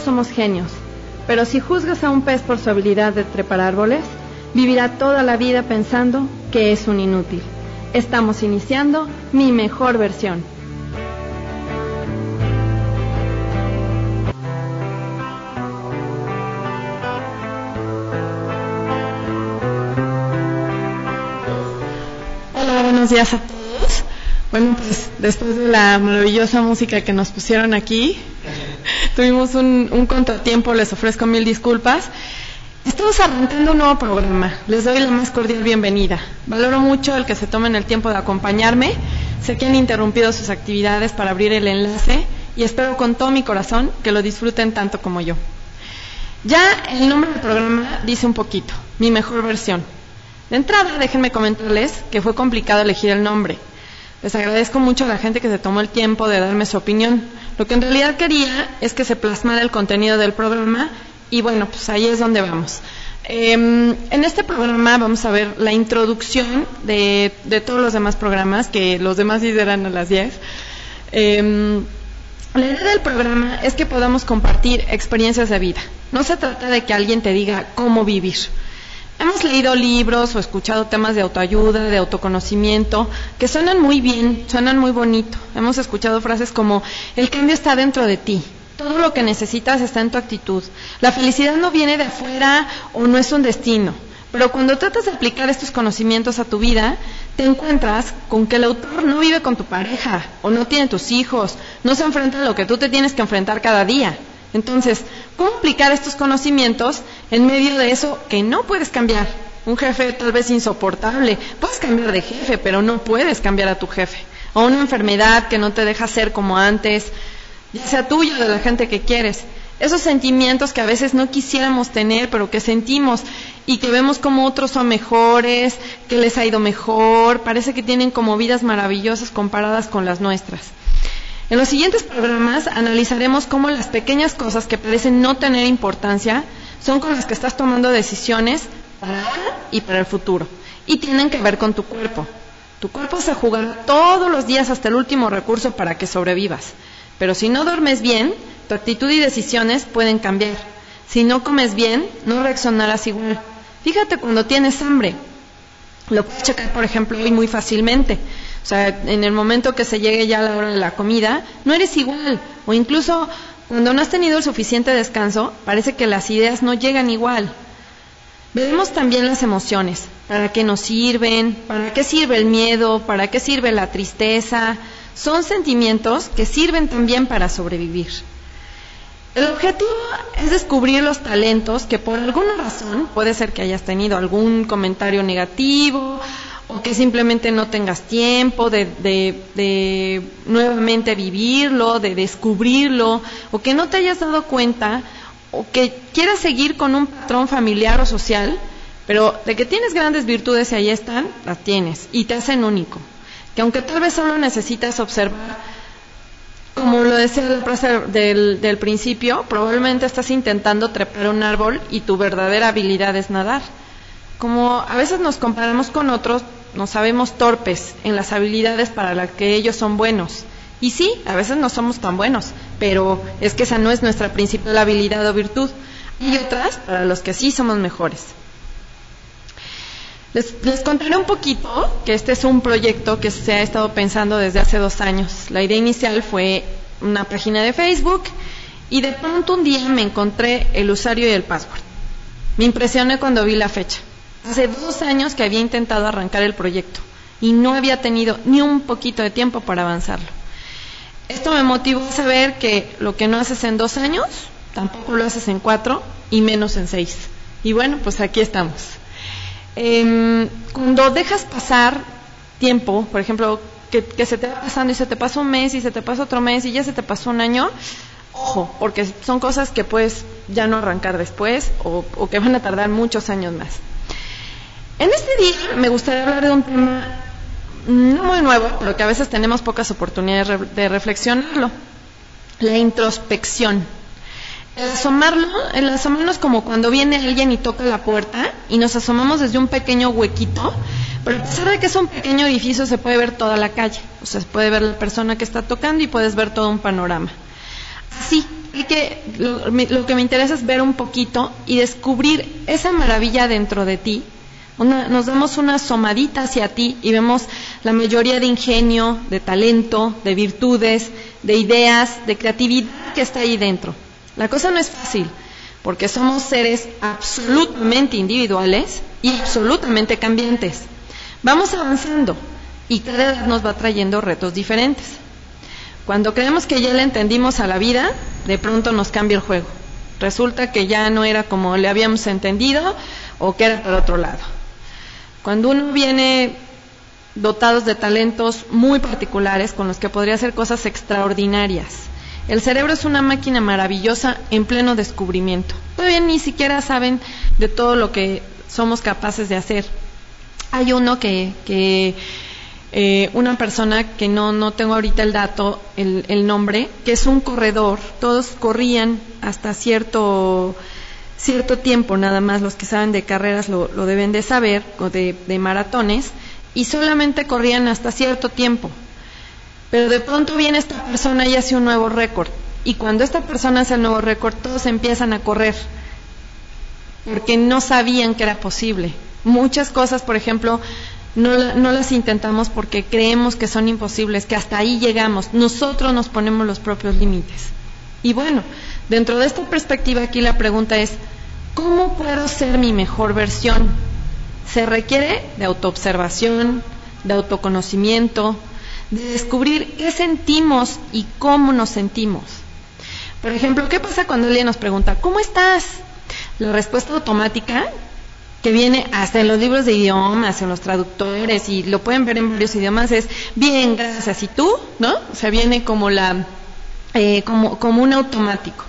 somos genios, pero si juzgas a un pez por su habilidad de trepar árboles, vivirá toda la vida pensando que es un inútil. Estamos iniciando mi mejor versión. Hola, buenos días a todos. Bueno, pues después de la maravillosa música que nos pusieron aquí, tuvimos un, un contratiempo, les ofrezco mil disculpas. Estamos arrancando un nuevo programa. Les doy la más cordial bienvenida. Valoro mucho el que se tomen el tiempo de acompañarme. Sé que han interrumpido sus actividades para abrir el enlace y espero con todo mi corazón que lo disfruten tanto como yo. Ya el nombre del programa dice un poquito, mi mejor versión. De entrada, déjenme comentarles que fue complicado elegir el nombre. Les agradezco mucho a la gente que se tomó el tiempo de darme su opinión. Lo que en realidad quería es que se plasmara el contenido del programa y bueno, pues ahí es donde vamos. Eh, en este programa vamos a ver la introducción de, todos los demás programas, que los demás lideran a las 10. Eh, la idea del programa es que podamos compartir experiencias de vida. No se trata de que alguien te diga cómo vivir. Hemos leído libros o escuchado temas de autoayuda, de autoconocimiento, que suenan muy bien, suenan muy bonito. Hemos escuchado frases como, el cambio está dentro de ti, todo lo que necesitas está en tu actitud. La felicidad no viene de afuera o no es un destino. Pero cuando tratas de aplicar estos conocimientos a tu vida, te encuentras con que el autor no vive con tu pareja o no tiene tus hijos, no se enfrenta a lo que tú te tienes que enfrentar cada día. Entonces, ¿cómo aplicar estos conocimientos en medio de eso que no puedes cambiar? Un jefe tal vez insoportable, puedes cambiar de jefe, pero no puedes cambiar a tu jefe. O una enfermedad que no te deja ser como antes, ya sea tuyo o de la gente que quieres. Esos sentimientos que a veces no quisiéramos tener, pero que sentimos y que vemos como otros son mejores, que les ha ido mejor, parece que tienen como vidas maravillosas comparadas con las nuestras. En los siguientes programas analizaremos cómo las pequeñas cosas que parecen no tener importancia son con las que estás tomando decisiones para ahora y para el futuro. Y tienen que ver con tu cuerpo. Tu cuerpo se juega todos los días hasta el último recurso para que sobrevivas. Pero si no duermes bien, tu actitud y decisiones pueden cambiar. Si no comes bien, no reaccionarás igual. Fíjate cuando tienes hambre. Lo puedes checar, por ejemplo, hoy muy fácilmente. O sea, en el momento que se llegue ya la hora de la comida, no eres igual. O incluso cuando no has tenido el suficiente descanso, parece que las ideas no llegan igual. Vemos también las emociones. ¿Para qué nos sirven? ¿Para qué sirve el miedo? ¿Para qué sirve la tristeza? Son sentimientos que sirven también para sobrevivir. El objetivo es descubrir los talentos que por alguna razón, puede ser que hayas tenido algún comentario negativo o que simplemente no tengas tiempo de, de, nuevamente vivirlo, de descubrirlo, o que no te hayas dado cuenta, o que quieras seguir con un patrón familiar o social, pero de que tienes grandes virtudes y ahí están, las tienes y te hacen único. Que aunque tal vez solo necesitas observar como lo decía la frase del, del, principio, probablemente estás intentando trepar un árbol y tu verdadera habilidad es nadar. Como a veces nos comparamos con otros, nos sabemos torpes en las habilidades para las que ellos son buenos. Y sí, a veces no somos tan buenos, pero es que esa no es nuestra principal habilidad o virtud. Y otras para los que sí somos mejores. Les, les, contaré un poquito que este es un proyecto que se ha estado pensando desde hace dos años. La idea inicial fue una página de Facebook y de pronto un día me encontré el usuario y el password. Me impresioné cuando vi la fecha. Hace dos años que había intentado arrancar el proyecto y no había tenido ni un poquito de tiempo para avanzarlo. Esto me motivó a saber que lo que no haces en dos años, tampoco lo haces en cuatro y menos en seis. Y bueno, pues aquí estamos. Eh, cuando dejas pasar tiempo, por ejemplo, que, se te va pasando y se te pasa un mes y se te pasa otro mes y ya se te pasó un año, ojo, porque son cosas que puedes ya no arrancar después o que van a tardar muchos años más. En este día me gustaría hablar de un tema no muy nuevo, pero que a veces tenemos pocas oportunidades de reflexionarlo, la introspección. El asomarlo, el asomarnos como cuando viene alguien y toca la puerta y nos asomamos desde un pequeño huequito, pero a pesar de que es un pequeño edificio se puede ver toda la calle, o sea, se puede ver la persona que está tocando y puedes ver todo un panorama. Así, que, lo, que me interesa es ver un poquito y descubrir esa maravilla dentro de ti. Nos damos una asomadita hacia ti y vemos la mayoría de ingenio, de talento, de virtudes, de ideas, de creatividad que está ahí dentro. La cosa no es fácil, porque somos seres absolutamente individuales y absolutamente cambiantes. Vamos avanzando y cada vez nos va trayendo retos diferentes. Cuando creemos que ya le entendimos a la vida, de pronto nos cambia el juego. Resulta que ya no era como le habíamos entendido o que era por otro lado. Cuando uno viene dotados de talentos muy particulares con los que podría hacer cosas extraordinarias, el cerebro es una máquina maravillosa en pleno descubrimiento. Todavía ni siquiera saben de todo lo que somos capaces de hacer. Hay uno que, que eh, una persona que no, no tengo ahorita el dato, el, el, nombre, que es un corredor. Todos corrían hasta cierto, cierto tiempo, nada más los que saben de carreras lo, deben de saber, o de, de maratones, y solamente corrían hasta cierto tiempo. Pero de pronto viene esta persona y hace un nuevo récord. Y cuando esta persona hace el nuevo récord, todos empiezan a correr, porque no sabían que era posible. Muchas cosas, por ejemplo, no, no, las intentamos porque creemos que son imposibles, que hasta ahí llegamos. Nosotros nos ponemos los propios límites. Y bueno, dentro de esta perspectiva aquí la pregunta es, ¿cómo puedo ser mi mejor versión? Se requiere de autoobservación, de autoconocimiento, de descubrir qué sentimos y cómo nos sentimos. Por ejemplo, ¿qué pasa cuando alguien nos pregunta, ¿cómo estás? La respuesta automática que viene hasta en los libros de idiomas, en los traductores, y lo pueden ver en varios idiomas, es bien, gracias, ¿y tú? ¿No? O sea, viene como la, eh, como, como un automático.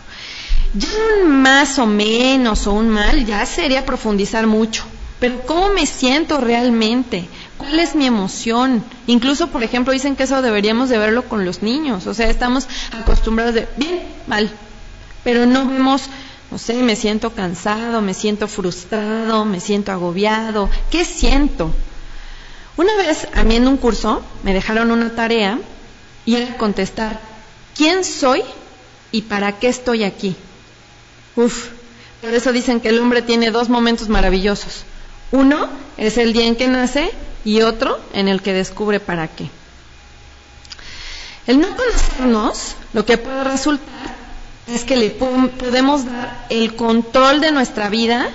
Ya un más o menos o un mal ya sería profundizar mucho. Pero ¿cómo me siento realmente? ¿Cuál es mi emoción? Incluso, por ejemplo, dicen que eso deberíamos de verlo con los niños. O sea, estamos acostumbrados de bien, mal. Pero no vemos no sé, me siento cansado, me siento frustrado, me siento agobiado. ¿Qué siento? Una vez a mí en un curso me dejaron una tarea y era contestar, ¿quién soy y para qué estoy aquí? Uf, por eso dicen que el hombre tiene dos momentos maravillosos. Uno es el día en que nace y otro en el que descubre para qué. El no conocernos lo que puede resultar es que le podemos dar el control de nuestra vida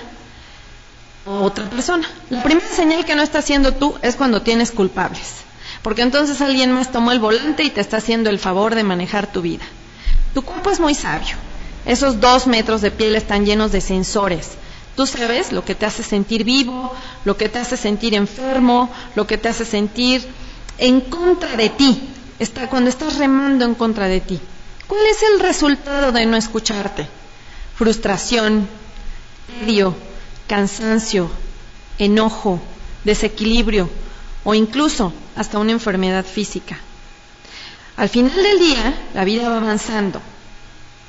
a otra persona. La primera señal que no está haciendo tú es cuando tienes culpables, porque entonces alguien más tomó el volante y te está haciendo el favor de manejar tu vida. Tu cuerpo es muy sabio. Esos dos metros de piel están llenos de sensores. Tú sabes lo que te hace sentir vivo, lo que te hace sentir enfermo, lo que te hace sentir en contra de ti. Está cuando estás remando en contra de ti. ¿Cuál es el resultado de no escucharte? Frustración, tedio, cansancio, enojo, desequilibrio o incluso hasta una enfermedad física. Al final del día, la vida va avanzando.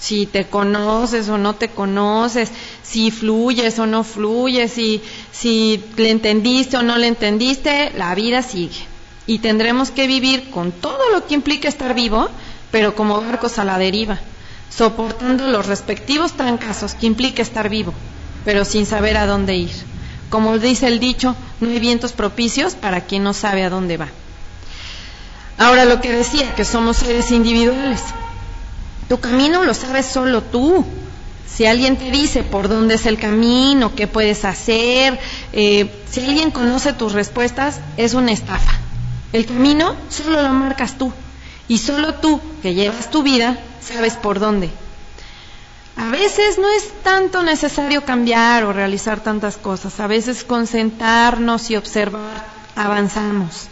Si te conoces o no te conoces, si fluyes o no fluyes, si, le entendiste o no le entendiste, la vida sigue. Y tendremos que vivir con todo lo que implica estar vivo, pero como barcos a la deriva, soportando los respectivos trancazos que implica estar vivo, pero sin saber a dónde ir. Como dice el dicho, no hay vientos propicios para quien no sabe a dónde va. Ahora lo que decía, que somos seres individuales. Tu camino lo sabes solo tú. Si alguien te dice por dónde es el camino, qué puedes hacer, eh, si alguien conoce tus respuestas, es una estafa. El camino solo lo marcas tú. Y solo tú, que llevas tu vida, sabes por dónde. A veces no es tanto necesario cambiar o realizar tantas cosas. A veces concentrarnos y observar avanzamos.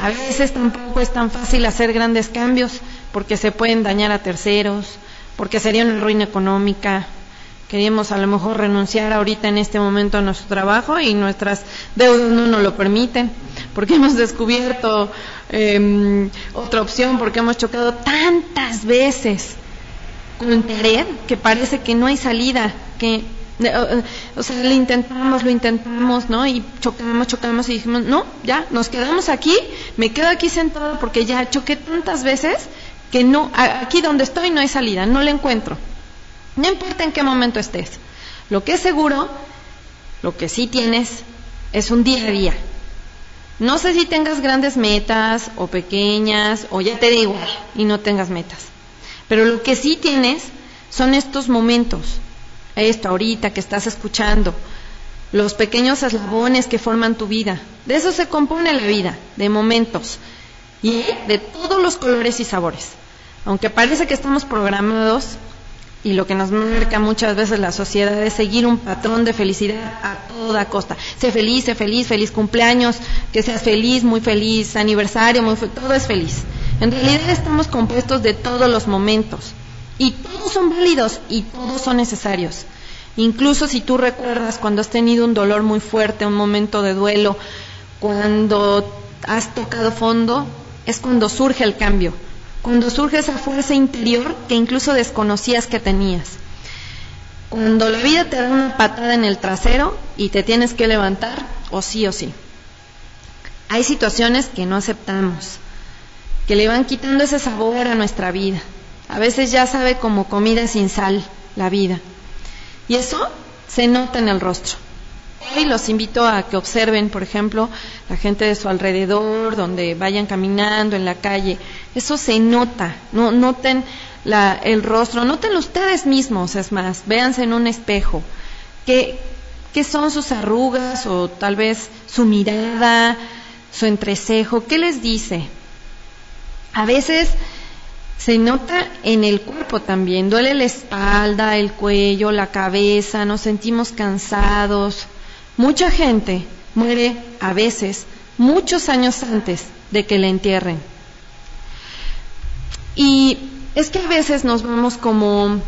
A veces tampoco es tan fácil hacer grandes cambios porque se pueden dañar a terceros, porque sería una ruina económica. Queríamos a lo mejor renunciar ahorita en este momento a nuestro trabajo y nuestras deudas no nos lo permiten, porque hemos descubierto Em, otra opción, porque hemos chocado tantas veces que parece que no hay salida, que o sea, lo intentamos, lo intentamos, ¿no? Y chocamos, chocamos y dijimos, no, ya, nos quedamos aquí, me quedo aquí sentado porque ya choqué tantas veces que no, aquí donde estoy no hay salida, no la encuentro. No importa en qué momento estés. Lo que es seguro, lo que sí tienes, es un día a día. No sé si tengas grandes metas o pequeñas o ya te igual y no tengas metas. Pero lo que sí tienes son estos momentos, esto ahorita que estás escuchando, los pequeños eslabones que forman tu vida. De eso se compone la vida, de momentos y de todos los colores y sabores. Aunque parece que estamos programados y lo que nos marca muchas veces la sociedad es seguir un patrón de felicidad a toda costa. Sé feliz, sé feliz, feliz cumpleaños, que seas feliz, muy feliz, aniversario, muy todo es feliz. En realidad estamos compuestos de todos los momentos y todos son válidos y todos son necesarios. Incluso si tú recuerdas cuando has tenido un dolor muy fuerte, un momento de duelo, cuando has tocado fondo, es cuando surge el cambio, cuando surge esa fuerza interior que incluso desconocías que tenías. Cuando la vida te da una patada en el trasero y te tienes que levantar, o sí o sí. Hay situaciones que no aceptamos, que le van quitando ese sabor a nuestra vida. A veces ya sabe como comida sin sal la vida. Y eso se nota en el rostro. Hoy los invito a que observen, por ejemplo, la gente de su alrededor, donde vayan caminando en la calle. Eso se nota. No, noten el rostro, noten ustedes mismos, es más, véanse en un espejo. ¿Qué, ¿Qué son sus arrugas o tal vez su mirada, su entrecejo? ¿Qué les dice? A veces se nota en el cuerpo también, duele la espalda, el cuello, la cabeza, nos sentimos cansados. Mucha gente muere a veces muchos años antes de que la entierren. Y es que a veces nos vamos como,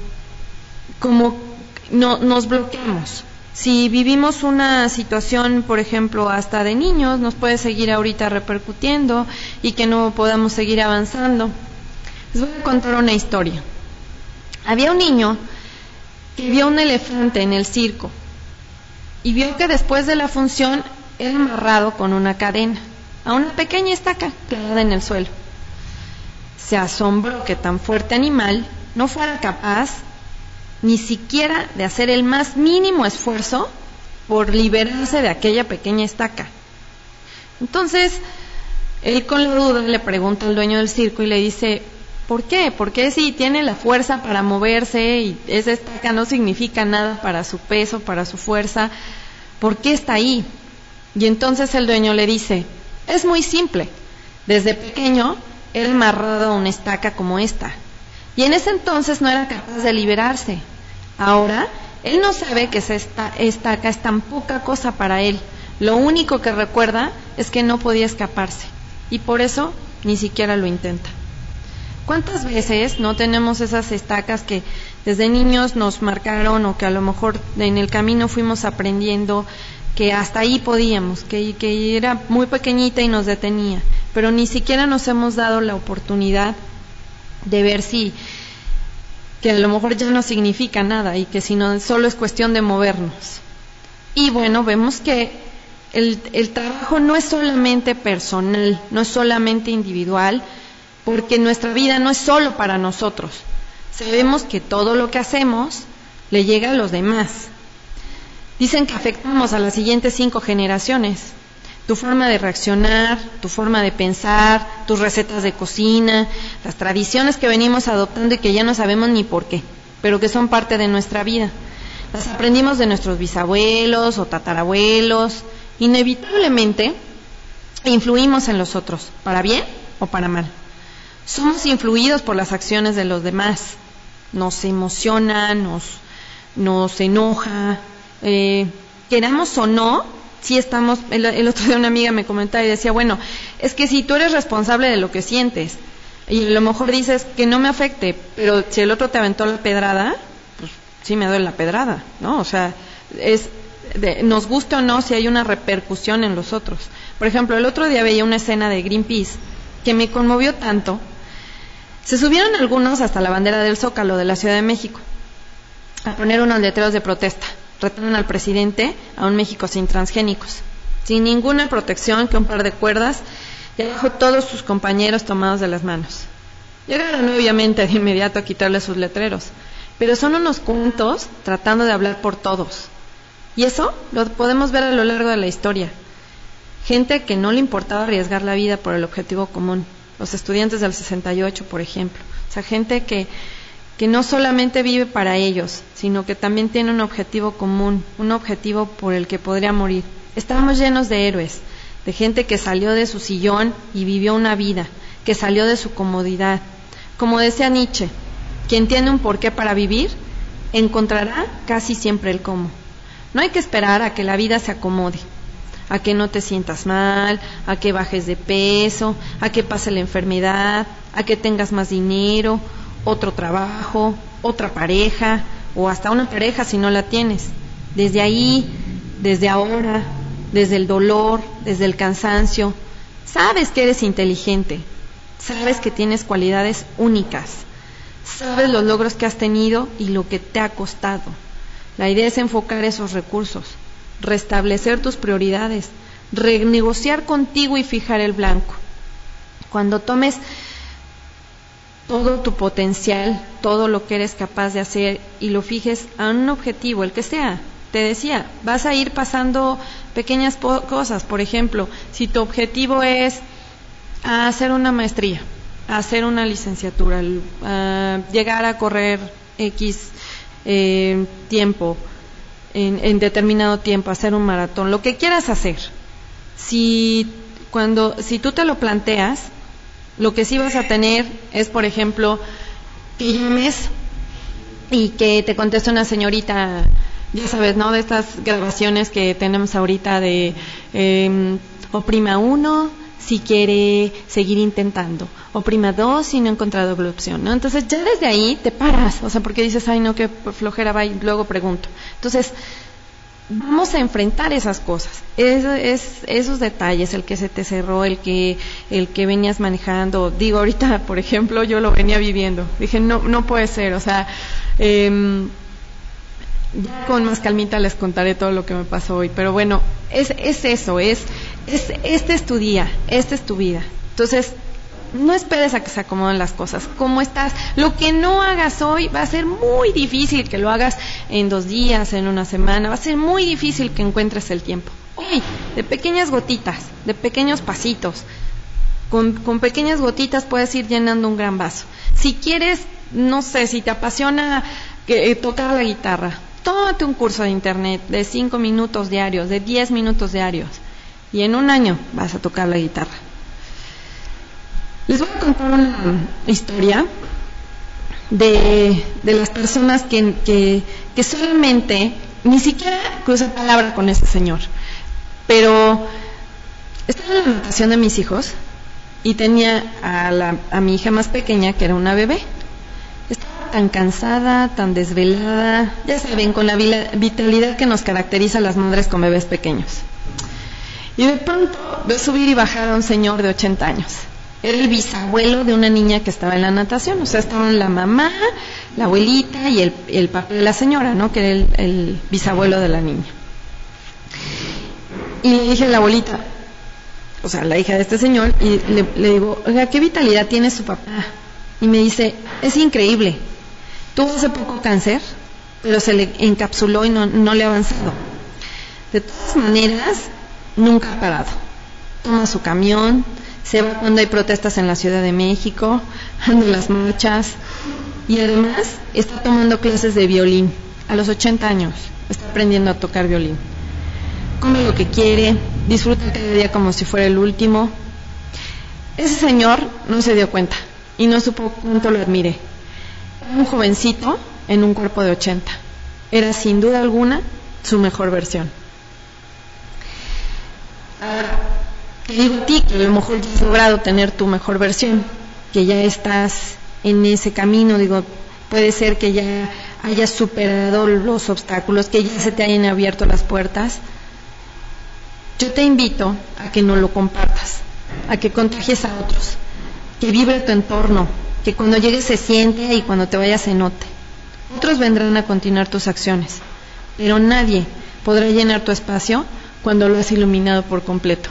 como no, nos bloqueamos. Si vivimos una situación, por ejemplo, hasta de niños, nos puede seguir ahorita repercutiendo y que no podamos seguir avanzando. Les voy a contar una historia. Había un niño que vio un elefante en el circo y vio que después de la función era amarrado con una cadena a una pequeña estaca clavada en el suelo. Se asombró que tan fuerte animal no fuera capaz ni siquiera de hacer el más mínimo esfuerzo por liberarse de aquella pequeña estaca. Entonces, él con la duda le pregunta al dueño del circo y le dice, ¿Por qué? Porque si tiene la fuerza para moverse y esa estaca no significa nada para su peso, para su fuerza, ¿por qué está ahí? Y entonces el dueño le dice, es muy simple. Desde pequeño él amarrado a una estaca como esta. Y en ese entonces no era capaz de liberarse. Ahora él no sabe que esa estaca es tan poca cosa para él. Lo único que recuerda es que no podía escaparse. Y por eso ni siquiera lo intenta. ¿Cuántas veces no tenemos esas estacas que desde niños nos marcaron o que a lo mejor en el camino fuimos aprendiendo que hasta ahí podíamos, que, que era muy pequeñita y nos detenía, pero ni siquiera nos hemos dado la oportunidad de ver si que a lo mejor ya no significa nada y que si no solo es cuestión de movernos. Y bueno, vemos que el, el trabajo no es solamente personal, no es solamente individual, porque nuestra vida no es solo para nosotros. Sabemos que todo lo que hacemos le llega a los demás. Dicen que afectamos a las siguientes cinco generaciones. Tu forma de reaccionar, tu forma de pensar, tus recetas de cocina, las tradiciones que venimos adoptando y que ya no sabemos ni por qué, pero que son parte de nuestra vida. Las aprendimos de nuestros bisabuelos o tatarabuelos. Inevitablemente influimos en los otros, para bien o para mal. Somos influidos por las acciones de los demás. Nos emociona, nos, nos enoja. Eh, queramos o no, si estamos. El, otro día una amiga me comentaba y decía, bueno, es que si tú eres responsable de lo que sientes y a lo mejor dices que no me afecte, pero si el otro te aventó la pedrada, pues sí me duele la pedrada, ¿no? O sea, es. De, nos guste o no si hay una repercusión en los otros. Por ejemplo, el otro día veía una escena de Greenpeace que me conmovió tanto se subieron algunos hasta la bandera del Zócalo de la Ciudad de México a poner unos letreros de protesta. Retaron al presidente a un México sin transgénicos, sin ninguna protección que un par de cuerdas y abajo todos sus compañeros tomados de las manos. Llegaron obviamente de inmediato a quitarle sus letreros, pero son unos cuentos tratando de hablar por todos. Y eso lo podemos ver a lo largo de la historia. Gente que no le importaba arriesgar la vida por el objetivo común. Los estudiantes del 68, por ejemplo. O sea, gente que, que no solamente vive para ellos, sino que también tiene un objetivo común, un objetivo por el que podría morir. Estamos llenos de héroes, de gente que salió de su sillón y vivió una vida, que salió de su comodidad. Como decía Nietzsche, quien tiene un porqué para vivir, encontrará casi siempre el cómo. No hay que esperar a que la vida se acomode, a que no te sientas mal, a que bajes de peso, a que pase la enfermedad, a que tengas más dinero, otro trabajo, otra pareja o hasta una pareja si no la tienes. Desde ahí, desde ahora, desde el dolor, desde el cansancio, sabes que eres inteligente, sabes que tienes cualidades únicas, sabes los logros que has tenido y lo que te ha costado. La idea es enfocar esos recursos, restablecer tus prioridades, renegociar contigo y fijar el blanco. Cuando tomes todo tu potencial, todo lo que eres capaz de hacer y lo fijes a un objetivo, el que sea. Te decía, vas a ir pasando pequeñas cosas. Por ejemplo, si tu objetivo es hacer una maestría, hacer una licenciatura, llegar a correr X eh, tiempo, en, en, determinado tiempo, hacer un maratón, lo que quieras hacer. Si, cuando, si tú te lo planteas, lo que sí vas a tener es, por ejemplo, que llames y que te conteste una señorita, ya sabes, ¿no? De estas grabaciones que tenemos ahorita de eh, oprima uno si quiere seguir intentando, oprima dos si no ha encontrado opción, ¿no? Entonces ya desde ahí te paras, o sea, porque dices, ay, no, que flojera va y luego pregunto. Entonces, vamos a enfrentar esas cosas, es, esos detalles, el que se te cerró, el que, el que venías manejando. Digo, ahorita, por ejemplo, yo lo venía viviendo. Dije, no, no puede ser, o sea, ya con más calmita les contaré todo lo que me pasó hoy. Pero bueno, es, es eso, es, es, este es tu día, esta es tu vida. Entonces, no esperes a que se acomoden las cosas. ¿Cómo estás? Lo que no hagas hoy va a ser muy difícil que lo hagas en dos días, en una semana. Va a ser muy difícil que encuentres el tiempo. Hoy, de pequeñas gotitas, de pequeños pasitos. Con, pequeñas gotitas puedes ir llenando un gran vaso. Si quieres, no sé, si te apasiona eh, tocar la guitarra, tómate un curso de internet de cinco minutos diarios, de diez minutos diarios. Y en un año vas a tocar la guitarra. Les voy a contar una historia de, las personas que, que, solamente, ni siquiera crucé palabra con ese señor, pero estaba en la anotación de mis hijos y tenía a, la, a mi hija más pequeña, que era una bebé. Estaba tan cansada, tan desvelada, ya saben, con la vitalidad que nos caracteriza las madres con bebés pequeños. Y de pronto veo subir y bajar a un señor de 80 años era el bisabuelo de una niña que estaba en la natación, o sea, estaban la mamá, la abuelita y el, el papá de la señora, ¿no? Que era el, bisabuelo de la niña. Y le dije a la abuelita, o sea, la hija de este señor, y le, digo, oiga, ¿qué vitalidad tiene su papá? Y me dice, es increíble, tuvo hace poco cáncer, pero se le encapsuló y no, no le ha avanzado. De todas maneras, nunca ha parado. Toma su camión, se va cuando hay protestas en la Ciudad de México, anda las marchas y además está tomando clases de violín. A los 80 años está aprendiendo a tocar violín. Come lo que quiere, disfruta cada día como si fuera el último. Ese señor no se dio cuenta y no supo cuánto lo admiré. Era un jovencito en un cuerpo de 80. Era sin duda alguna su mejor versión. Te digo a ti que a lo mejor ya has logrado tener tu mejor versión, que ya estás en ese camino, digo, puede ser que ya hayas superado los obstáculos, que ya se te hayan abierto las puertas. Yo te invito a que no lo compartas, a que contagies a otros, que vibre tu entorno, que cuando llegues se siente y cuando te vayas se note. Otros vendrán a continuar tus acciones, pero nadie podrá llenar tu espacio cuando lo has iluminado por completo.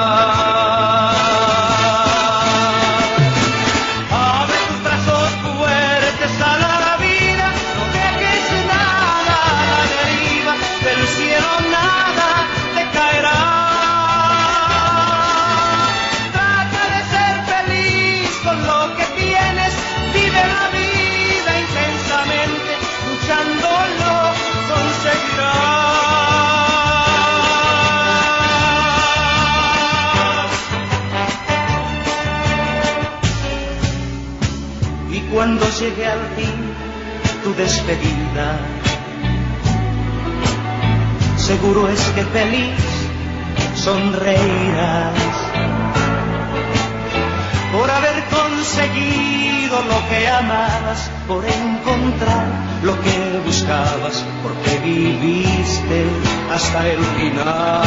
El final.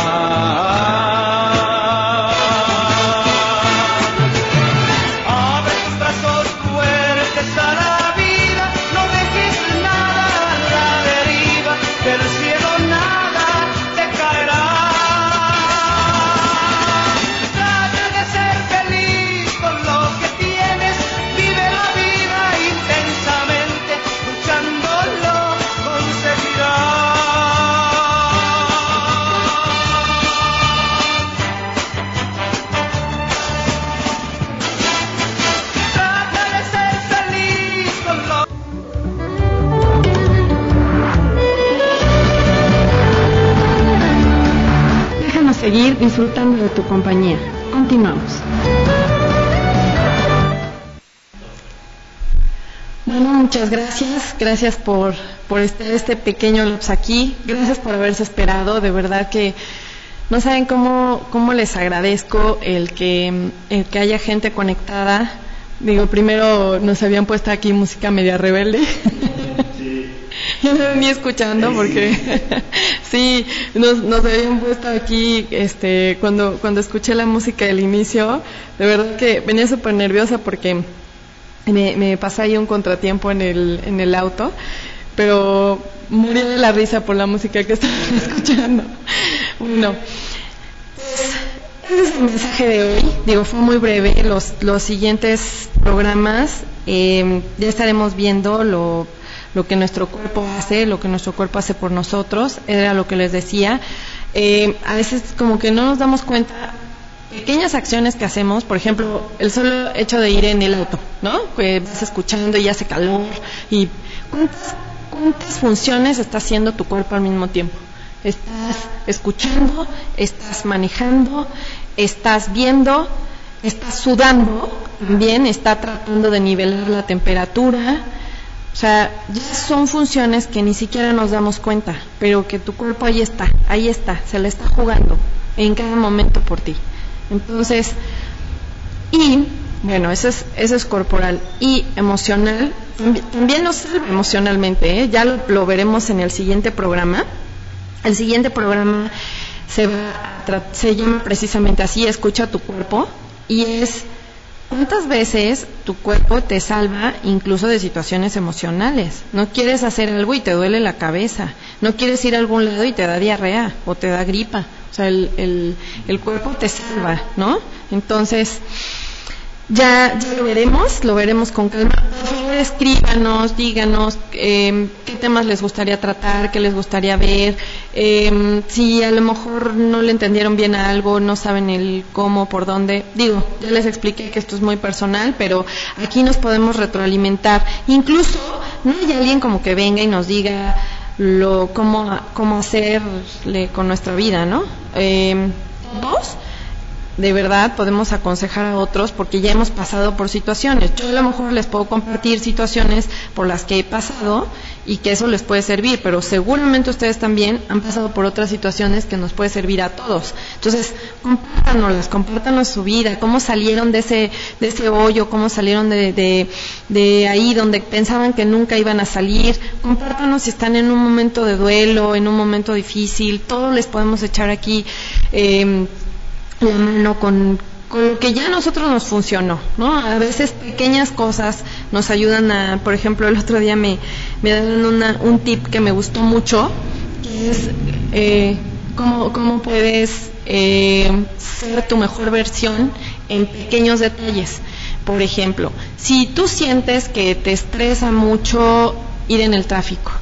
Tu compañía. Continuamos. Bueno, muchas gracias. Gracias por, por estar este pequeño Lops aquí. Gracias por haberse esperado. De verdad que no saben cómo, cómo les agradezco el que, el que haya gente conectada. Digo, primero nos habían puesto aquí música media rebelde. Venía escuchando porque sí, nos, habían puesto aquí, este, cuando, cuando escuché la música del inicio, de verdad que venía súper nerviosa porque me, me pasa ahí un contratiempo en el, en el auto, pero morí de la risa por la música que estaba escuchando. Bueno, ese es el mensaje de hoy. Digo, fue muy breve. Los, los siguientes programas eh, ya estaremos viendo lo lo que nuestro cuerpo hace, lo que nuestro cuerpo hace por nosotros, era lo que les decía. Eh, a veces como que no nos damos cuenta pequeñas acciones que hacemos, por ejemplo, el solo hecho de ir en el auto, ¿no? Que vas escuchando y hace calor y cuántas, cuántas funciones está haciendo tu cuerpo al mismo tiempo. Estás escuchando, estás manejando, estás viendo, estás sudando, también está tratando de nivelar la temperatura, o sea, ya son funciones que ni siquiera nos damos cuenta, pero que tu cuerpo ahí está, ahí está, se le está jugando en cada momento por ti. Entonces, y bueno, eso es, eso es corporal y emocional. También nos salva emocionalmente, ¿eh? ya lo, veremos en el siguiente programa. El siguiente programa se, va se llama precisamente así, escucha tu cuerpo, y es ¿Cuántas veces tu cuerpo te salva incluso de situaciones emocionales? No quieres hacer algo y te duele la cabeza. No quieres ir a algún lado y te da diarrea o te da gripa. O sea, el, el, el cuerpo te salva, ¿no? Entonces, ya, ya, lo veremos, lo veremos con calma. Por escríbanos, díganos eh, qué temas les gustaría tratar, qué les gustaría ver. Eh, si a lo mejor no le entendieron bien a algo, no saben el cómo, por dónde. Digo, ya les expliqué que esto es muy personal, pero aquí nos podemos retroalimentar. Incluso no hay alguien como que venga y nos diga, lo cómo, cómo hacerle con nuestra vida, ¿no? Eh, todos de verdad podemos aconsejar a otros porque ya hemos pasado por situaciones. Yo a lo mejor les puedo compartir situaciones por las que he pasado y que eso les puede servir, pero seguramente ustedes también han pasado por otras situaciones que nos puede servir a todos. Entonces, compártanoslas, compártanos su vida, cómo salieron de ese, de ese hoyo, cómo salieron de, de, de ahí donde pensaban que nunca iban a salir. Compártanos si están en un momento de duelo, en un momento difícil, todos les podemos echar aquí. Eh, la mano con, con lo que ya a nosotros nos funcionó, ¿no? A veces pequeñas cosas nos ayudan a, por ejemplo, el otro día me, me dieron una, un tip que me gustó mucho, que es eh, cómo, cómo puedes eh, ser tu mejor versión en pequeños detalles. Por ejemplo, si tú sientes que te estresa mucho ir en el tráfico,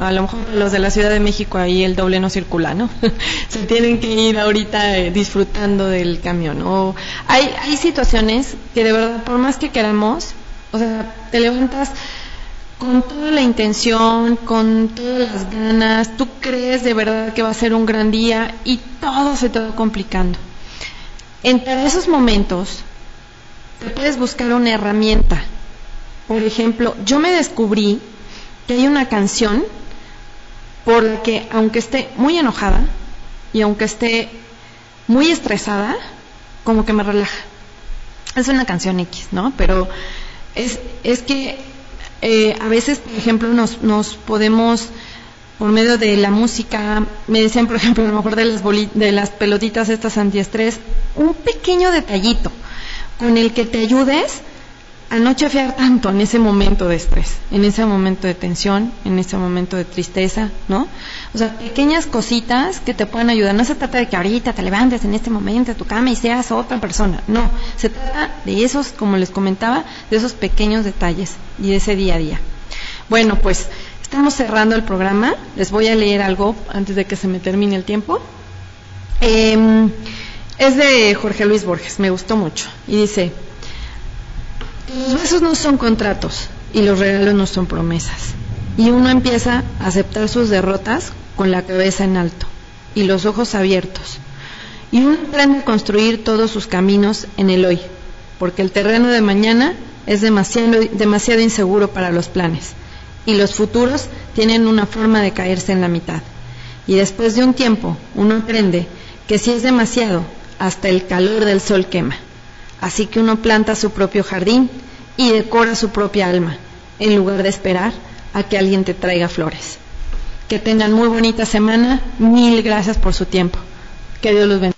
a lo mejor los de la Ciudad de México ahí el doble no circula, ¿no? Se tienen que ir ahorita eh, disfrutando del camión. O hay, hay situaciones que de verdad, por más que queramos, o sea, te levantas con toda la intención, con todas las ganas, tú crees de verdad que va a ser un gran día y todo se te va complicando. Entre esos momentos, te puedes buscar una herramienta. Por ejemplo, yo me descubrí que hay una canción por la que aunque esté muy enojada y aunque esté muy estresada, como que me relaja. Es una canción X, ¿no? Pero es, es que eh, a veces, por ejemplo, nos, nos podemos, por medio de la música, me decían, por ejemplo, a lo mejor de las, de las pelotitas estas antiestrés, un pequeño detallito con el que te ayudes a no chafear tanto en ese momento de estrés, en ese momento de tensión, en ese momento de tristeza, ¿no? O sea, pequeñas cositas que te pueden ayudar. No se trata de que ahorita te levantes en este momento de tu cama y seas otra persona. No, se trata de esos, como les comentaba, de esos pequeños detalles y de ese día a día. Bueno, pues estamos cerrando el programa. Les voy a leer algo antes de que se me termine el tiempo. Eh, es de Jorge Luis Borges, me gustó mucho. Y dice, los besos no son contratos y los regalos no son promesas. Y uno empieza a aceptar sus derrotas con la cabeza en alto y los ojos abiertos. Y uno aprende a construir todos sus caminos en el hoy, porque el terreno de mañana es demasiado, demasiado inseguro para los planes y los futuros tienen una forma de caerse en la mitad. Y después de un tiempo uno aprende que si es demasiado, hasta el calor del sol quema. Así que uno planta su propio jardín y decora su propia alma, en lugar de esperar a que alguien te traiga flores. Que tengan muy bonita semana. Mil gracias por su tiempo. Que Dios los bendiga.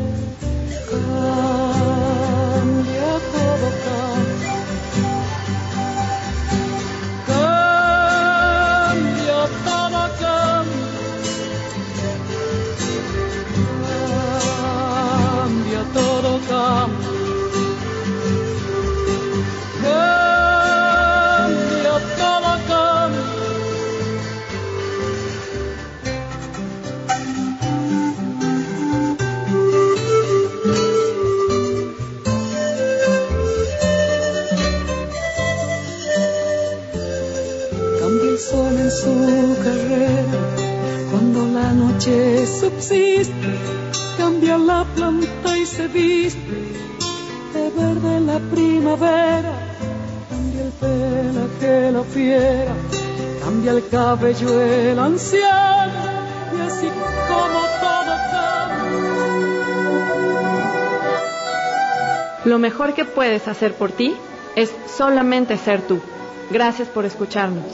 Y se viste de verde la primavera, cambia el pelaje la fiera, cambia el cabello el anciano, y así como todo cambia. Lo mejor que puedes hacer por ti es solamente ser tú. Gracias por escucharnos.